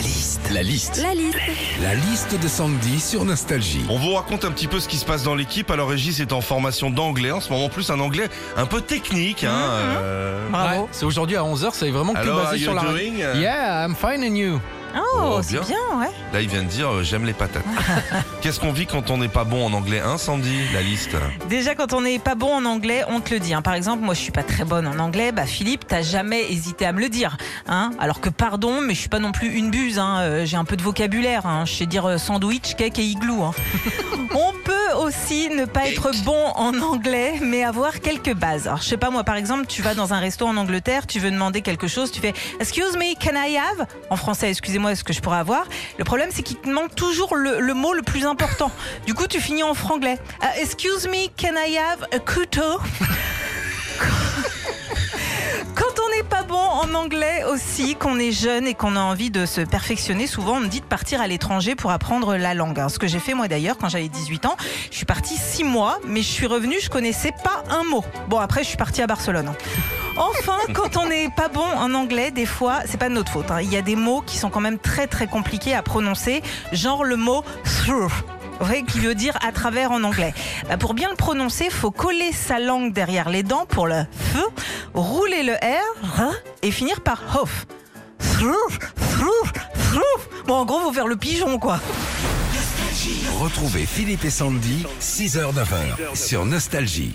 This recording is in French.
La liste. La liste. La liste. La liste de Sandy sur Nostalgie. On vous raconte un petit peu ce qui se passe dans l'équipe. Alors Régis est en formation d'anglais en ce moment, plus un anglais un peu technique. Hein, euh. Bravo. Ouais, c'est aujourd'hui à 11h, c'est vraiment que Hello, basé sur la doing? Yeah, I'm fine and you? Oh, Oh, c'est bien. bien, ouais. Là, il vient de dire euh, j'aime les patates. Qu'est-ce qu'on vit quand on n'est pas bon en anglais, hein, Sandy La liste. Déjà, quand on n'est pas bon en anglais, on te le dit. hein. Par exemple, moi, je suis pas très bonne en anglais. Bah, Philippe, t'as jamais hésité à me le dire. Hein Alors que, pardon, mais je suis pas non plus une buse. Hein. Euh, J'ai un peu de vocabulaire. Hein. Je sais dire euh, sandwich, cake et igloo. Hein. on peut aussi ne pas être bon en anglais, mais avoir quelques bases. Alors, je sais pas, moi, par exemple, tu vas dans un resto en Angleterre, tu veux demander quelque chose, tu fais Excuse me, can I have? En français, excusez-moi, est-ce que je pourrais avoir Le problème, c'est qu'il te manque toujours le, mot le plus important. Du coup, tu finis en franglais. Euh, excuse me, can I have a couteau? En anglais aussi, qu'on est jeune et qu'on a envie de se perfectionner, souvent on me dit de partir à l'étranger pour apprendre la langue. Alors, ce que j'ai fait moi d'ailleurs quand j'avais 18 ans, je suis partie 6 mois, mais je suis revenue, je connaissais pas un mot. Bon après je suis partie à Barcelone. Enfin, quand on n'est pas bon en anglais, des fois, c'est pas de notre faute. hein. Il y a des mots qui sont quand même très très compliqués à prononcer, genre le mot through. Ouais, qui veut dire à travers en anglais. Bah, pour bien le prononcer, faut coller sa langue derrière les dents pour le f, rouler le r hein, et finir par hof. Bon, en gros, faut faire le pigeon, quoi. Retrouvez Philippe et Sandy, 6h-9h sur Nostalgie.